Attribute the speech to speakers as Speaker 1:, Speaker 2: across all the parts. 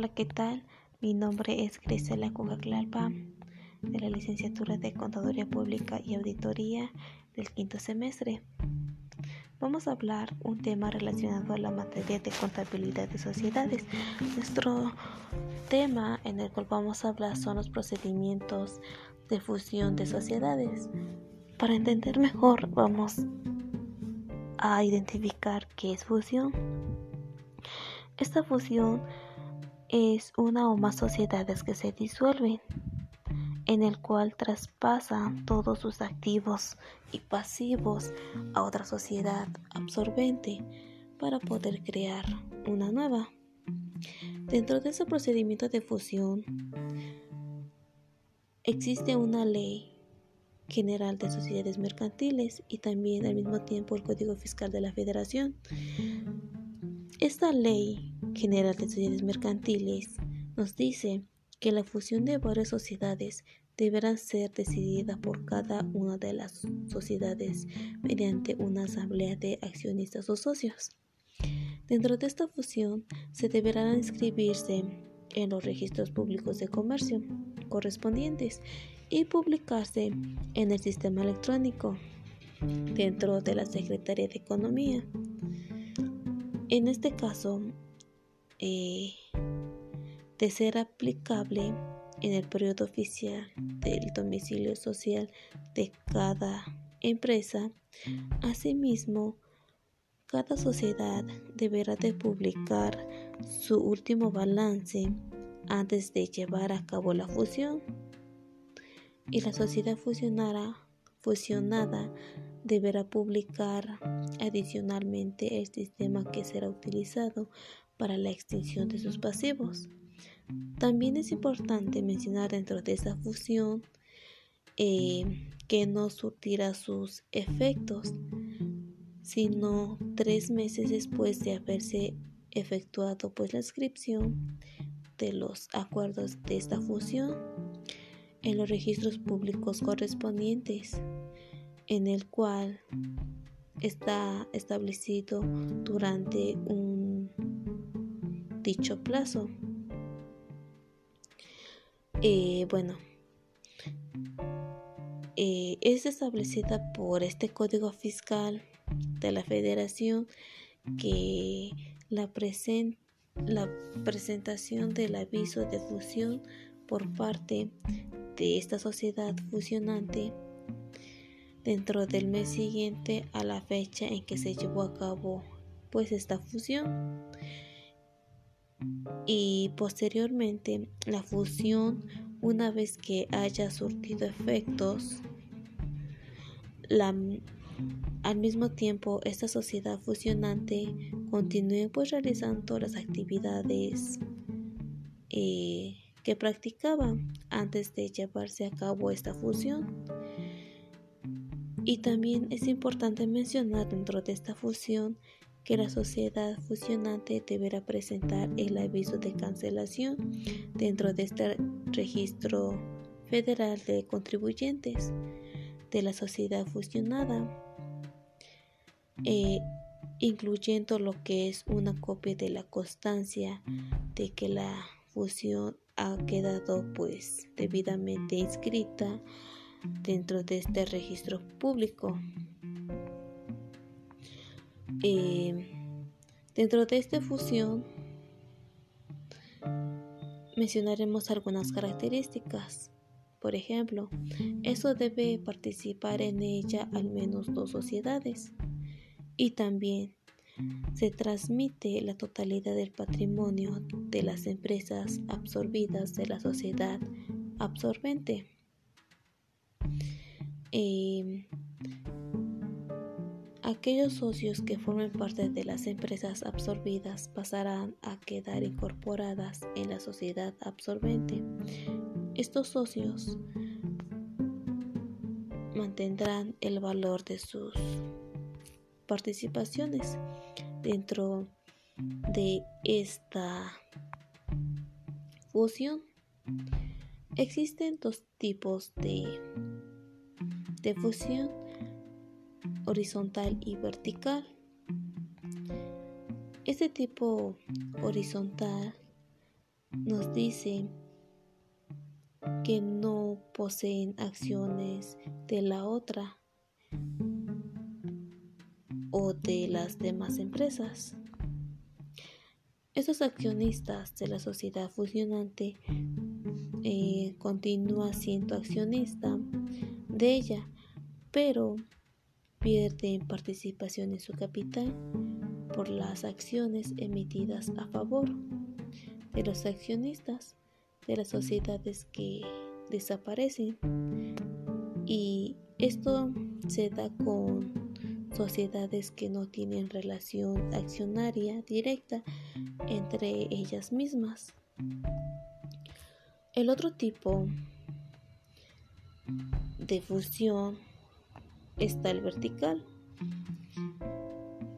Speaker 1: Hola, ¿qué tal? Mi nombre es Grisela Cugaclalpa, de la licenciatura de Contaduría Pública y Auditoría del quinto semestre. Vamos a hablar un tema relacionado a la materia de contabilidad de sociedades. Nuestro tema en el cual vamos a hablar son los procedimientos de fusión de sociedades. Para entender mejor, vamos a identificar qué es fusión. Esta fusión es una o más sociedades que se disuelven, en el cual traspasan todos sus activos y pasivos a otra sociedad absorbente para poder crear una nueva. Dentro de ese procedimiento de fusión existe una ley general de sociedades mercantiles y también al mismo tiempo el Código Fiscal de la Federación. Esta ley general de sociedades mercantiles nos dice que la fusión de varias sociedades deberá ser decidida por cada una de las sociedades mediante una asamblea de accionistas o socios. Dentro de esta fusión se deberán inscribirse en los registros públicos de comercio correspondientes y publicarse en el sistema electrónico dentro de la Secretaría de Economía. En este caso, eh, de ser aplicable en el periodo oficial del domicilio social de cada empresa, asimismo, cada sociedad deberá de publicar su último balance antes de llevar a cabo la fusión. Y la sociedad fusionada deberá publicar adicionalmente el sistema que será utilizado para la extinción de sus pasivos. También es importante mencionar dentro de esa fusión eh, que no surtirá sus efectos, sino tres meses después de haberse efectuado pues la inscripción de los acuerdos de esta fusión en los registros públicos correspondientes, en el cual está establecido durante un dicho plazo. Eh, bueno, eh, es establecida por este Código Fiscal de la Federación que la, la presentación del aviso de fusión por parte de esta sociedad fusionante dentro del mes siguiente a la fecha en que se llevó a cabo pues esta fusión y posteriormente la fusión una vez que haya surtido efectos al mismo tiempo esta sociedad fusionante continúe pues realizando las actividades eh, que practicaban antes de llevarse a cabo esta fusión. Y también es importante mencionar dentro de esta fusión que la sociedad fusionante deberá presentar el aviso de cancelación dentro de este registro federal de contribuyentes de la sociedad fusionada, eh, incluyendo lo que es una copia de la constancia de que la fusión ha quedado pues debidamente inscrita dentro de este registro público. Eh, dentro de esta fusión mencionaremos algunas características. Por ejemplo, eso debe participar en ella al menos dos sociedades y también se transmite la totalidad del patrimonio de las empresas absorbidas de la sociedad absorbente. Em, aquellos socios que formen parte de las empresas absorbidas pasarán a quedar incorporadas en la sociedad absorbente. Estos socios mantendrán el valor de sus participaciones dentro de esta fusión. Existen dos tipos de, de fusión, horizontal y vertical. Este tipo horizontal nos dice que no poseen acciones de la otra o de las demás empresas. Estos accionistas de la sociedad fusionante eh, continúa siendo accionista de ella, pero pierden participación en su capital por las acciones emitidas a favor de los accionistas de las sociedades que desaparecen y esto se da con sociedades que no tienen relación accionaria directa entre ellas mismas. El otro tipo de fusión está el vertical,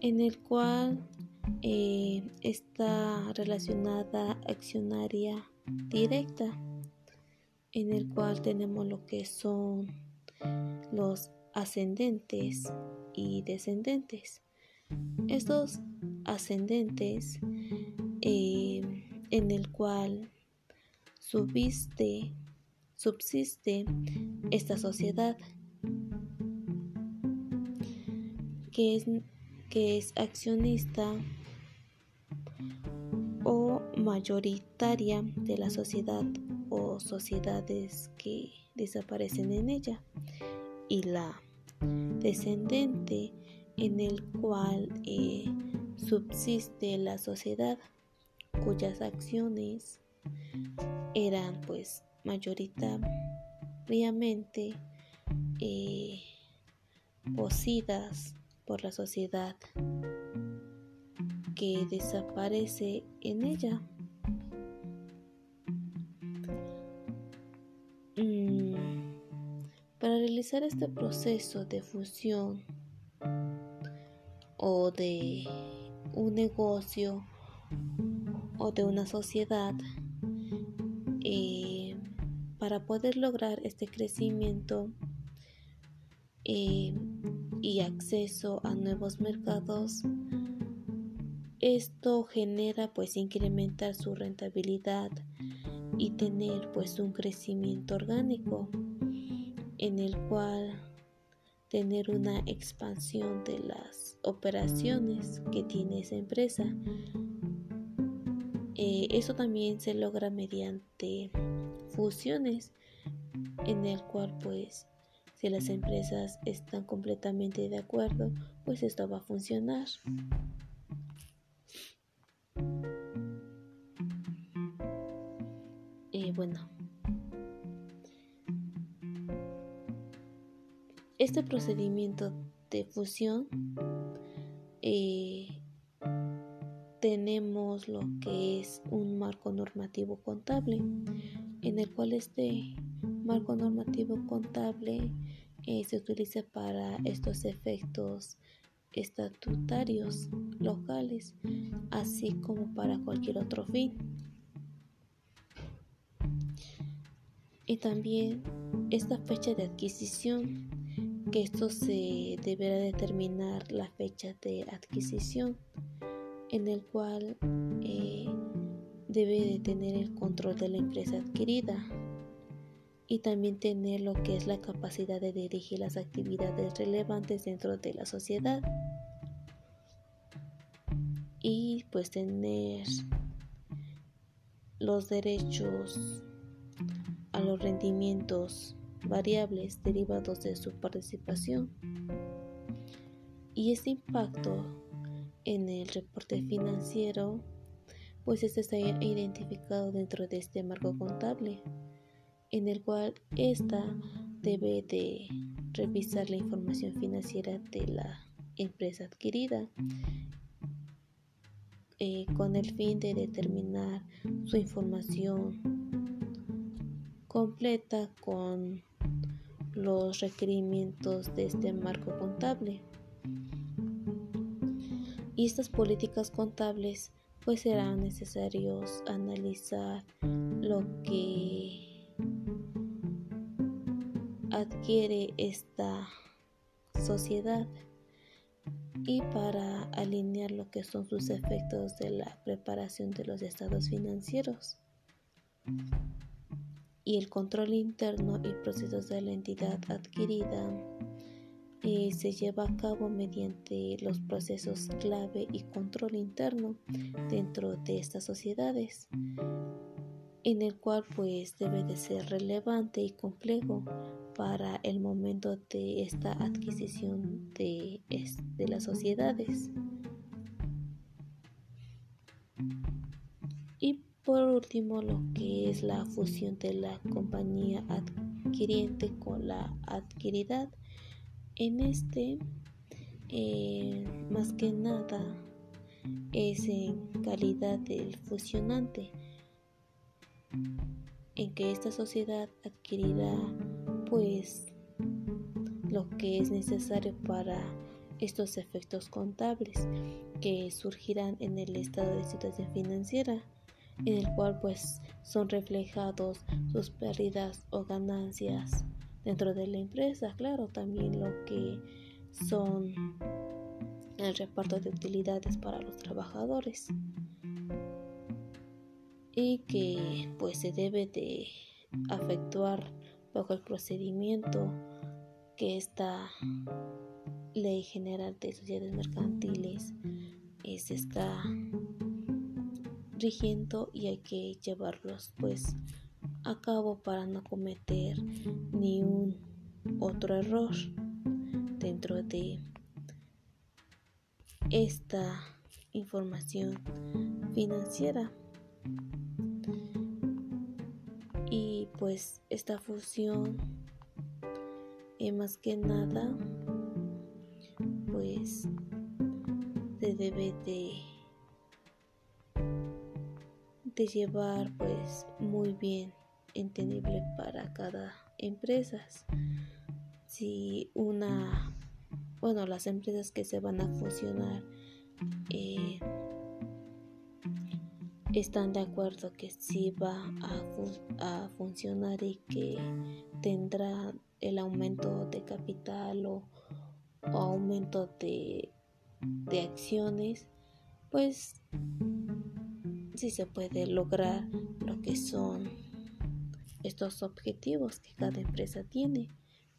Speaker 1: en el cual eh, está relacionada accionaria directa, en el cual tenemos lo que son los ascendentes y descendentes. Estos ascendentes eh, en el cual subiste, subsiste esta sociedad que es, que es accionista o mayoritaria de la sociedad o sociedades que desaparecen en ella. Y la descendente en el cual eh, subsiste la sociedad cuyas acciones eran pues mayoritariamente eh, poseídas por la sociedad que desaparece en ella. Mm, para realizar este proceso de fusión o de un negocio o de una sociedad, eh, para poder lograr este crecimiento eh, y acceso a nuevos mercados, esto genera pues incrementar su rentabilidad y tener pues un crecimiento orgánico en el cual tener una expansión de las operaciones que tiene esa empresa. Eh, eso también se logra mediante fusiones en el cual pues si las empresas están completamente de acuerdo pues esto va a funcionar. Eh, bueno, este procedimiento de fusión eh, tenemos lo que es un marco normativo contable en el cual este marco normativo contable eh, se utiliza para estos efectos estatutarios locales así como para cualquier otro fin. Y también esta fecha de adquisición que esto se deberá determinar la fecha de adquisición en el cual eh, debe de tener el control de la empresa adquirida y también tener lo que es la capacidad de dirigir las actividades relevantes dentro de la sociedad y pues tener los derechos a los rendimientos variables derivados de su participación. Y este impacto en el reporte financiero, pues este está identificado dentro de este marco contable, en el cual ésta debe de revisar la información financiera de la empresa adquirida eh, con el fin de determinar su información completa con los requerimientos de este marco contable. Y estas políticas contables pues serán necesarios analizar lo que adquiere esta sociedad y para alinear lo que son sus efectos de la preparación de los estados financieros. y el control interno y procesos de la entidad adquirida eh, se lleva a cabo mediante los procesos clave y control interno dentro de estas sociedades en el cual pues debe de ser relevante y complejo para el momento de esta adquisición de, de las sociedades. Y por último, lo que es la fusión de la compañía adquiriente con la adquiridad. En este, eh, más que nada, es en calidad del fusionante, en que esta sociedad adquirirá pues lo que es necesario para estos efectos contables que surgirán en el estado de situación financiera en el cual pues son reflejados sus pérdidas o ganancias dentro de la empresa, claro, también lo que son el reparto de utilidades para los trabajadores y que pues se debe de efectuar bajo el procedimiento que esta ley general de sociedades mercantiles se está rigiendo y hay que llevarlos pues a cabo para no cometer ni un otro error dentro de esta información financiera pues esta fusión y más que nada pues se debe de de llevar pues muy bien entendible para cada empresa. Si una, bueno, las empresas que se van a fusionar eh, están de acuerdo que sí va a, funcionar y que tendrá el aumento de capital o, aumento de, de acciones, pues si se puede lograr lo que son estos objetivos que cada empresa tiene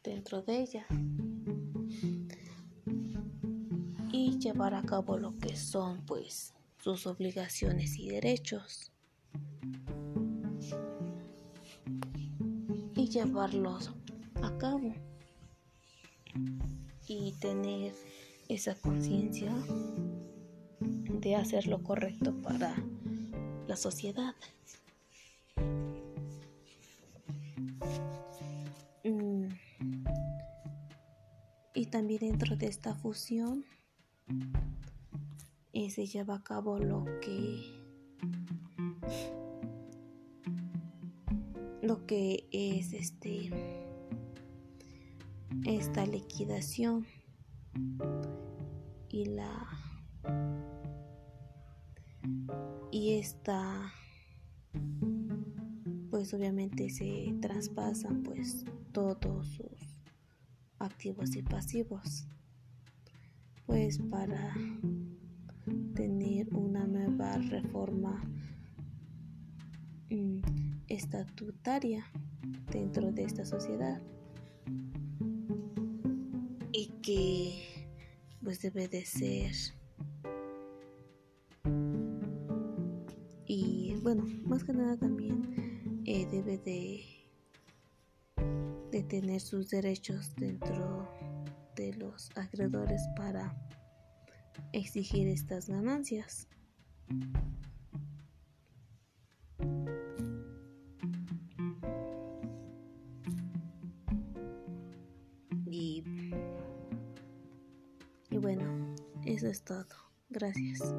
Speaker 1: dentro de ella y llevar a cabo lo que son pues sus obligaciones y derechos llevarlos a cabo y tener esa conciencia de hacer lo correcto para la sociedad. Mm. Y también dentro de esta fusión eh, se lleva a cabo lo que lo que es este esta liquidación y la y esta pues obviamente se traspasan pues todos sus activos y pasivos pues para tener una nueva reforma mm, estatutaria dentro de esta sociedad y que pues debe de ser bueno, más que nada también eh, debe de, de tener sus derechos dentro de los acreedores para exigir estas ganancias. Es todo. Gracias.